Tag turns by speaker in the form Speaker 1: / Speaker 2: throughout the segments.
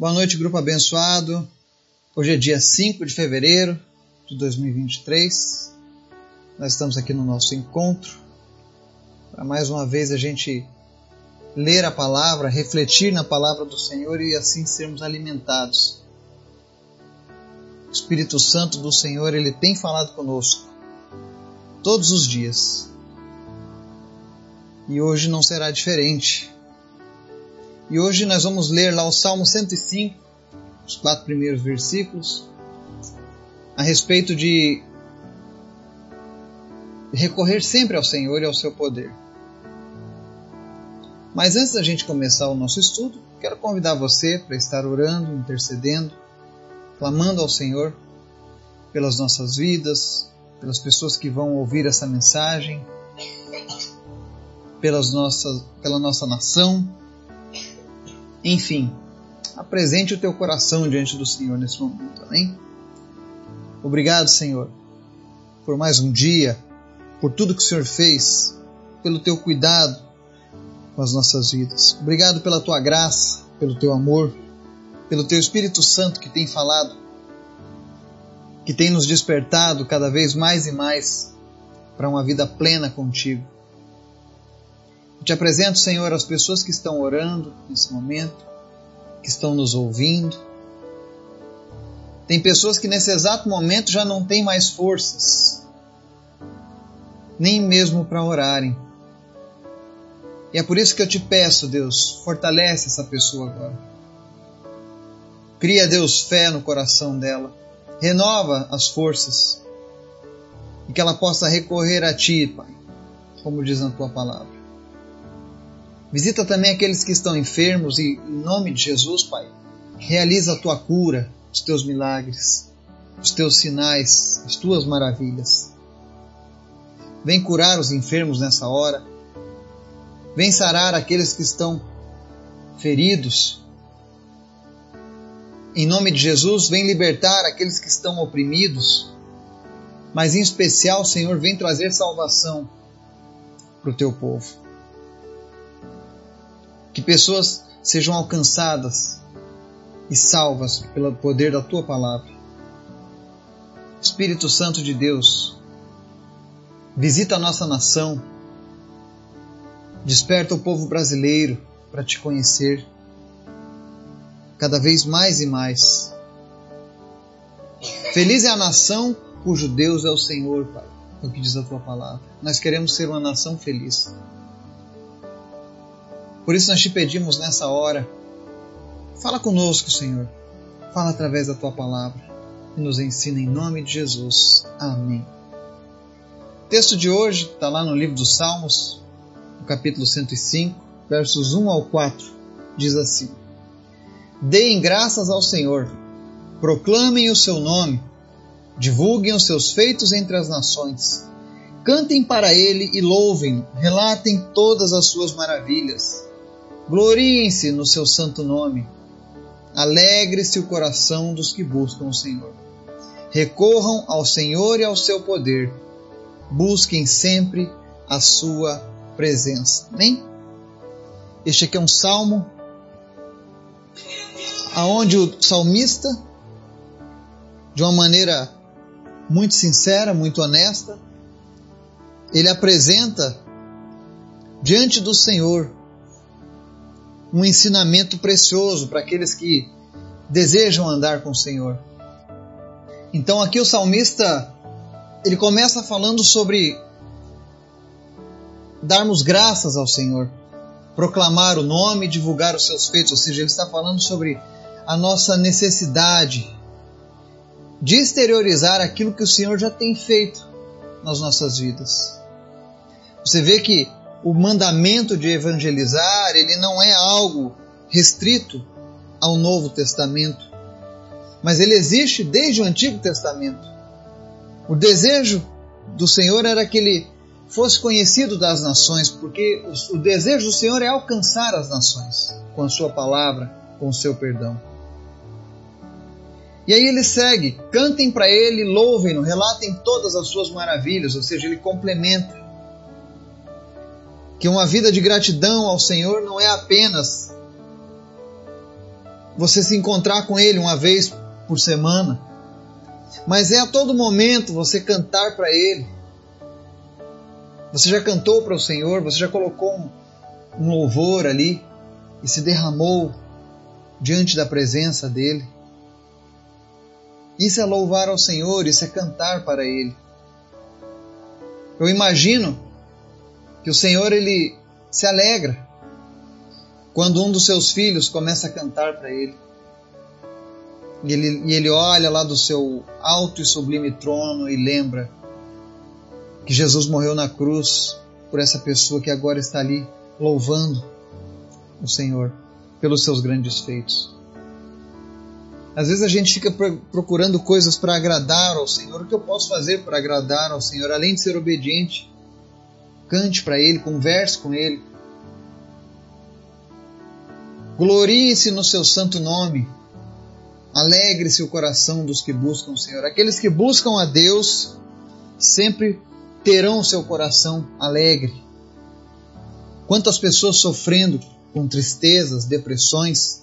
Speaker 1: Boa noite, grupo abençoado. Hoje é dia 5 de fevereiro de 2023. Nós estamos aqui no nosso encontro para mais uma vez a gente ler a palavra, refletir na palavra do Senhor e assim sermos alimentados. O Espírito Santo do Senhor, ele tem falado conosco todos os dias. E hoje não será diferente. E hoje nós vamos ler lá o Salmo 105, os quatro primeiros versículos, a respeito de recorrer sempre ao Senhor e ao seu poder. Mas antes da gente começar o nosso estudo, quero convidar você para estar orando, intercedendo, clamando ao Senhor pelas nossas vidas, pelas pessoas que vão ouvir essa mensagem, pelas nossas, pela nossa nação, enfim, apresente o teu coração diante do Senhor nesse momento, amém? Obrigado, Senhor, por mais um dia, por tudo que o Senhor fez, pelo teu cuidado com as nossas vidas. Obrigado pela tua graça, pelo teu amor, pelo teu Espírito Santo que tem falado, que tem nos despertado cada vez mais e mais para uma vida plena contigo. Eu te apresento, Senhor, as pessoas que estão orando nesse momento, que estão nos ouvindo. Tem pessoas que nesse exato momento já não têm mais forças, nem mesmo para orarem. E é por isso que eu te peço, Deus, fortalece essa pessoa agora. Cria, Deus, fé no coração dela. Renova as forças. E que ela possa recorrer a Ti, Pai, como diz na Tua palavra. Visita também aqueles que estão enfermos e, em nome de Jesus, Pai, realiza a tua cura, os teus milagres, os teus sinais, as tuas maravilhas. Vem curar os enfermos nessa hora. Vem sarar aqueles que estão feridos. Em nome de Jesus, vem libertar aqueles que estão oprimidos. Mas em especial, Senhor, vem trazer salvação para o teu povo que pessoas sejam alcançadas e salvas pelo poder da tua palavra. Espírito Santo de Deus, visita a nossa nação, desperta o povo brasileiro para te conhecer cada vez mais e mais. Feliz é a nação cujo Deus é o Senhor, Pai, é o que diz a tua palavra. Nós queremos ser uma nação feliz. Por isso nós te pedimos nessa hora, fala conosco, Senhor. Fala através da tua palavra e nos ensina em nome de Jesus. Amém. O texto de hoje está lá no livro dos Salmos, no capítulo 105, versos 1 ao 4. Diz assim: Deem graças ao Senhor, proclamem o seu nome, divulguem os seus feitos entre as nações. Cantem para ele e louvem, relatem todas as suas maravilhas. Gloriem-se no seu santo nome. Alegre-se o coração dos que buscam o Senhor. Recorram ao Senhor e ao seu poder. Busquem sempre a sua presença. Amém? Este aqui é um salmo aonde o salmista, de uma maneira muito sincera, muito honesta, ele apresenta diante do Senhor um ensinamento precioso para aqueles que desejam andar com o Senhor. Então aqui o salmista ele começa falando sobre darmos graças ao Senhor, proclamar o nome, divulgar os seus feitos, ou seja, ele está falando sobre a nossa necessidade de exteriorizar aquilo que o Senhor já tem feito nas nossas vidas. Você vê que o mandamento de evangelizar, ele não é algo restrito ao Novo Testamento, mas ele existe desde o Antigo Testamento. O desejo do Senhor era que ele fosse conhecido das nações, porque o desejo do Senhor é alcançar as nações com a sua palavra, com o seu perdão. E aí ele segue: cantem para ele, louvem-no, relatem todas as suas maravilhas, ou seja, ele complementa que uma vida de gratidão ao Senhor não é apenas você se encontrar com Ele uma vez por semana, mas é a todo momento você cantar para Ele. Você já cantou para o Senhor, você já colocou um, um louvor ali e se derramou diante da presença dEle. Isso é louvar ao Senhor, isso é cantar para Ele. Eu imagino que o Senhor ele se alegra quando um dos seus filhos começa a cantar para Ele. E ele, e ele olha lá do seu alto e sublime trono e lembra que Jesus morreu na cruz por essa pessoa que agora está ali louvando o Senhor pelos seus grandes feitos. Às vezes a gente fica procurando coisas para agradar ao Senhor. O que eu posso fazer para agradar ao Senhor, além de ser obediente? Cante para Ele, converse com Ele. Glorie-se no seu santo nome. Alegre-se o coração dos que buscam o Senhor. Aqueles que buscam a Deus sempre terão o seu coração alegre. Quantas pessoas sofrendo com tristezas, depressões,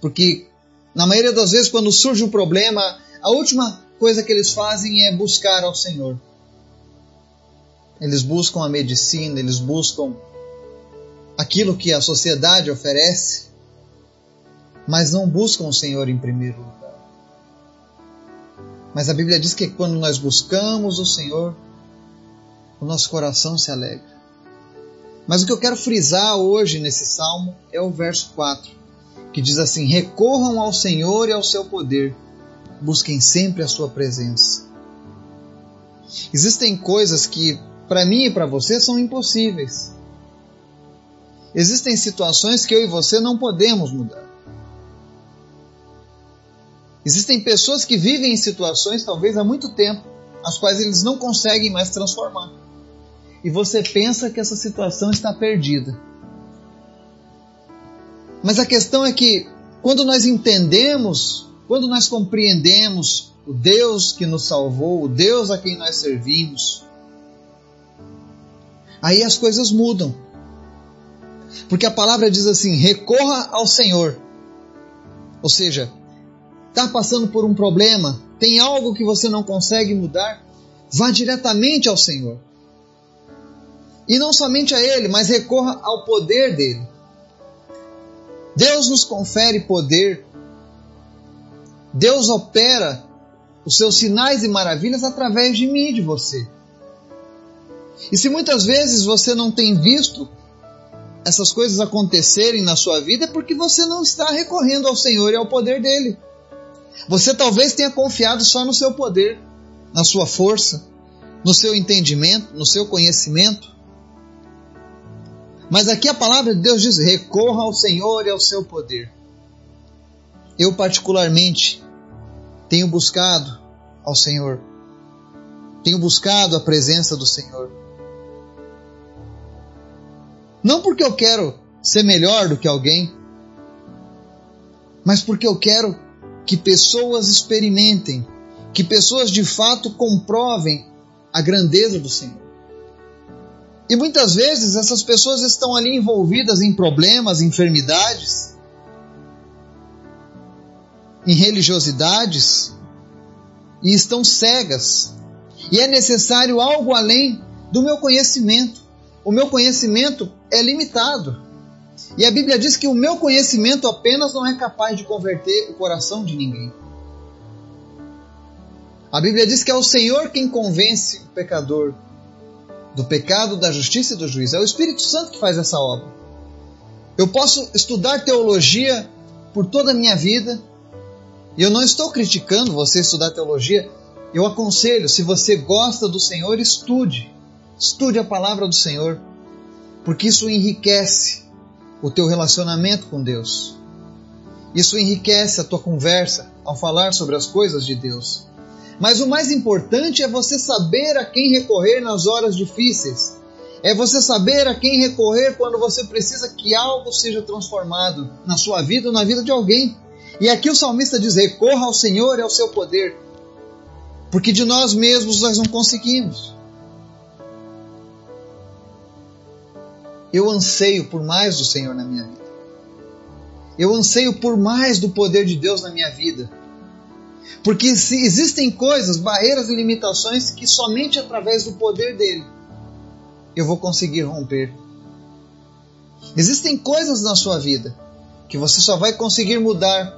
Speaker 1: porque na maioria das vezes, quando surge um problema, a última coisa que eles fazem é buscar ao Senhor. Eles buscam a medicina, eles buscam aquilo que a sociedade oferece, mas não buscam o Senhor em primeiro lugar. Mas a Bíblia diz que quando nós buscamos o Senhor, o nosso coração se alegra. Mas o que eu quero frisar hoje nesse salmo é o verso 4 que diz assim: recorram ao Senhor e ao seu poder, busquem sempre a sua presença. Existem coisas que, para mim e para você, são impossíveis. Existem situações que eu e você não podemos mudar. Existem pessoas que vivem em situações, talvez há muito tempo, as quais eles não conseguem mais transformar. E você pensa que essa situação está perdida. Mas a questão é que quando nós entendemos, quando nós compreendemos o Deus que nos salvou, o Deus a quem nós servimos, aí as coisas mudam. Porque a palavra diz assim: recorra ao Senhor. Ou seja, está passando por um problema, tem algo que você não consegue mudar, vá diretamente ao Senhor. E não somente a Ele, mas recorra ao poder dele. Deus nos confere poder. Deus opera os seus sinais e maravilhas através de mim e de você. E se muitas vezes você não tem visto essas coisas acontecerem na sua vida, é porque você não está recorrendo ao Senhor e ao poder dele. Você talvez tenha confiado só no seu poder, na sua força, no seu entendimento, no seu conhecimento. Mas aqui a palavra de Deus diz: recorra ao Senhor e ao seu poder. Eu, particularmente, tenho buscado ao Senhor, tenho buscado a presença do Senhor. Não porque eu quero ser melhor do que alguém, mas porque eu quero que pessoas experimentem, que pessoas de fato comprovem a grandeza do Senhor. E muitas vezes essas pessoas estão ali envolvidas em problemas, enfermidades, em religiosidades e estão cegas. E é necessário algo além do meu conhecimento. O meu conhecimento é limitado. E a Bíblia diz que o meu conhecimento apenas não é capaz de converter o coração de ninguém. A Bíblia diz que é o Senhor quem convence o pecador do pecado, da justiça e do juízo. É o Espírito Santo que faz essa obra. Eu posso estudar teologia por toda a minha vida, e eu não estou criticando você estudar teologia. Eu aconselho, se você gosta do Senhor, estude. Estude a palavra do Senhor, porque isso enriquece o teu relacionamento com Deus. Isso enriquece a tua conversa ao falar sobre as coisas de Deus. Mas o mais importante é você saber a quem recorrer nas horas difíceis. É você saber a quem recorrer quando você precisa que algo seja transformado na sua vida ou na vida de alguém. E aqui o salmista diz: recorra ao Senhor e ao seu poder, porque de nós mesmos nós não conseguimos. Eu anseio por mais do Senhor na minha vida. Eu anseio por mais do poder de Deus na minha vida. Porque existem coisas, barreiras e limitações que somente através do poder dele eu vou conseguir romper. Existem coisas na sua vida que você só vai conseguir mudar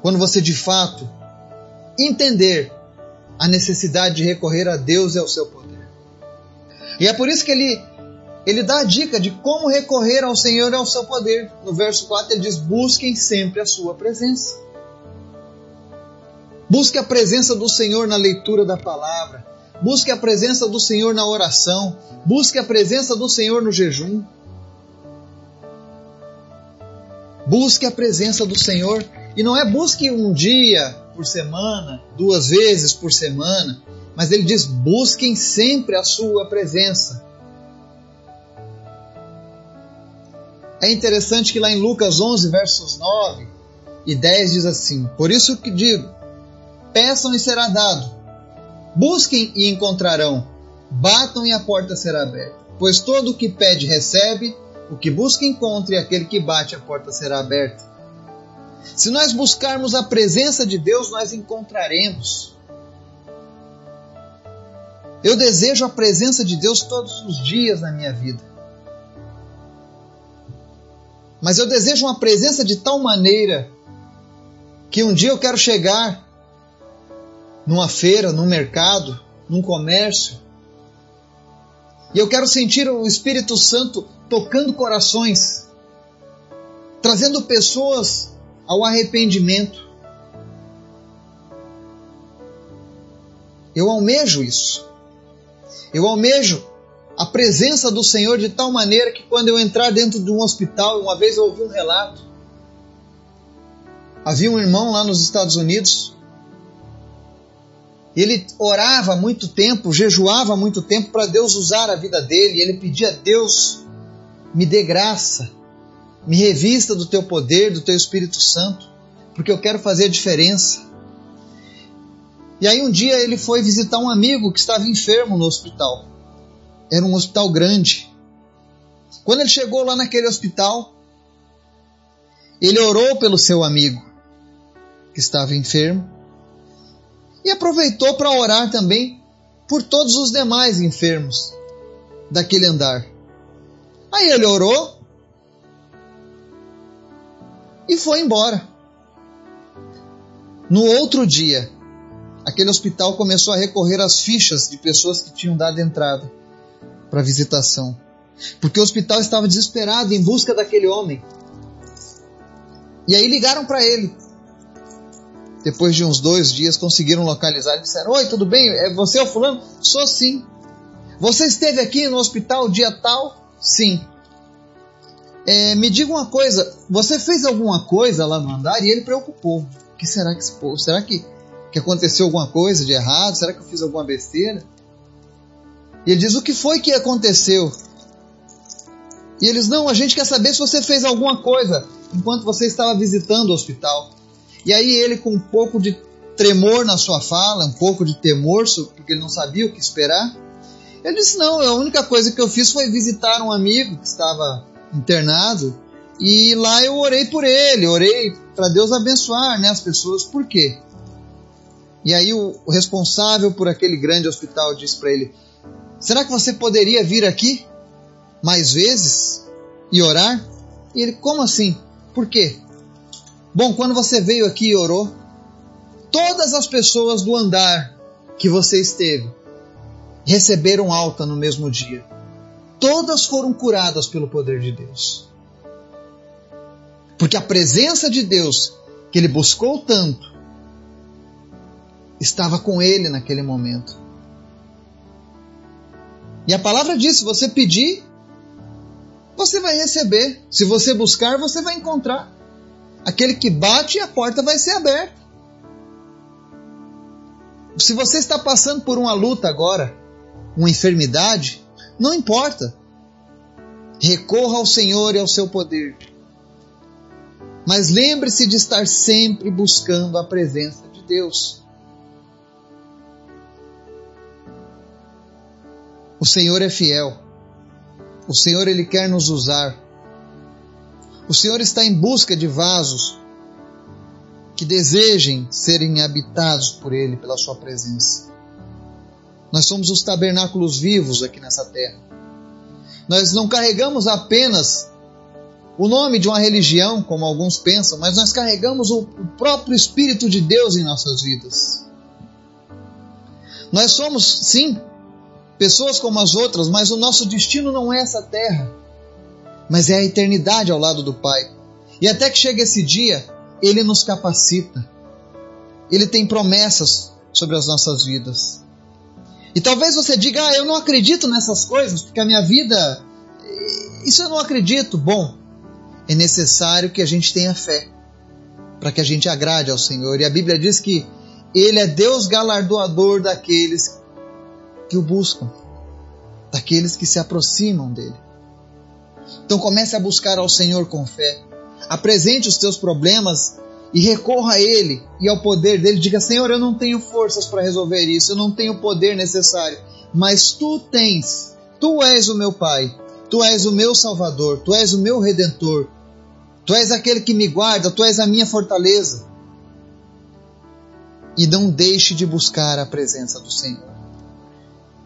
Speaker 1: quando você de fato entender a necessidade de recorrer a Deus e ao seu poder. E é por isso que ele, ele dá a dica de como recorrer ao Senhor e ao seu poder. No verso 4 ele diz: Busquem sempre a sua presença. Busque a presença do Senhor na leitura da palavra. Busque a presença do Senhor na oração. Busque a presença do Senhor no jejum. Busque a presença do Senhor. E não é busque um dia por semana, duas vezes por semana, mas ele diz: busquem sempre a sua presença. É interessante que lá em Lucas 11, versos 9 e 10 diz assim: Por isso que digo, peçam e será dado, busquem e encontrarão, batam e a porta será aberta. Pois todo o que pede recebe, o que busca encontra, e aquele que bate a porta será aberta. Se nós buscarmos a presença de Deus, nós encontraremos. Eu desejo a presença de Deus todos os dias na minha vida. Mas eu desejo uma presença de tal maneira que um dia eu quero chegar numa feira, num mercado, num comércio, e eu quero sentir o Espírito Santo tocando corações, trazendo pessoas ao arrependimento. Eu almejo isso. Eu almejo a presença do Senhor de tal maneira que quando eu entrar dentro de um hospital, uma vez eu ouvi um relato. Havia um irmão lá nos Estados Unidos. Ele orava muito tempo, jejuava muito tempo para Deus usar a vida dele. Ele pedia a Deus: me dê graça, me revista do teu poder, do teu Espírito Santo, porque eu quero fazer a diferença. E aí um dia ele foi visitar um amigo que estava enfermo no hospital. Era um hospital grande. Quando ele chegou lá naquele hospital, ele orou pelo seu amigo que estava enfermo e aproveitou para orar também por todos os demais enfermos daquele andar. Aí ele orou e foi embora. No outro dia, aquele hospital começou a recorrer às fichas de pessoas que tinham dado entrada para visitação, porque o hospital estava desesperado em busca daquele homem. E aí ligaram para ele. Depois de uns dois dias conseguiram localizar e disseram: Oi, tudo bem? É você o fulano? Sou sim. Você esteve aqui no hospital dia tal? Sim. É, me diga uma coisa, você fez alguma coisa lá no andar? E ele preocupou. O que será que se Será que que aconteceu alguma coisa de errado? Será que eu fiz alguma besteira? E ele diz: O que foi que aconteceu? E eles: Não, a gente quer saber se você fez alguma coisa enquanto você estava visitando o hospital. E aí ele, com um pouco de tremor na sua fala, um pouco de temor, porque ele não sabia o que esperar, ele disse: Não, a única coisa que eu fiz foi visitar um amigo que estava internado e lá eu orei por ele, orei para Deus abençoar né, as pessoas. Por quê? E aí o, responsável por aquele grande hospital disse para ele: Será que você poderia vir aqui mais vezes e orar? E ele: Como assim? Por quê? Bom, quando você veio aqui e orou, todas as pessoas do andar que você esteve receberam alta no mesmo dia. Todas foram curadas pelo poder de Deus. Porque a presença de Deus, que ele buscou tanto, estava com ele naquele momento. E a palavra diz: se você pedir, você vai receber. Se você buscar, você vai encontrar. Aquele que bate, a porta vai ser aberta. Se você está passando por uma luta agora, uma enfermidade, não importa. Recorra ao Senhor e ao seu poder. Mas lembre-se de estar sempre buscando a presença de Deus. O Senhor é fiel. O Senhor ele quer nos usar. O Senhor está em busca de vasos que desejem serem habitados por Ele, pela Sua presença. Nós somos os tabernáculos vivos aqui nessa terra. Nós não carregamos apenas o nome de uma religião, como alguns pensam, mas nós carregamos o próprio Espírito de Deus em nossas vidas. Nós somos, sim, pessoas como as outras, mas o nosso destino não é essa terra, mas é a eternidade ao lado do Pai. E até que chegue esse dia, Ele nos capacita. Ele tem promessas sobre as nossas vidas. E talvez você diga, ah, eu não acredito nessas coisas, porque a minha vida. Isso eu não acredito. Bom, é necessário que a gente tenha fé para que a gente agrade ao Senhor. E a Bíblia diz que Ele é Deus galardoador daqueles que o buscam, daqueles que se aproximam dele. Então comece a buscar ao Senhor com fé. Apresente os teus problemas e recorra a Ele e ao poder dele. Diga: Senhor, eu não tenho forças para resolver isso, eu não tenho o poder necessário, mas tu tens, tu és o meu Pai, tu és o meu Salvador, tu és o meu Redentor, tu és aquele que me guarda, tu és a minha fortaleza. E não deixe de buscar a presença do Senhor.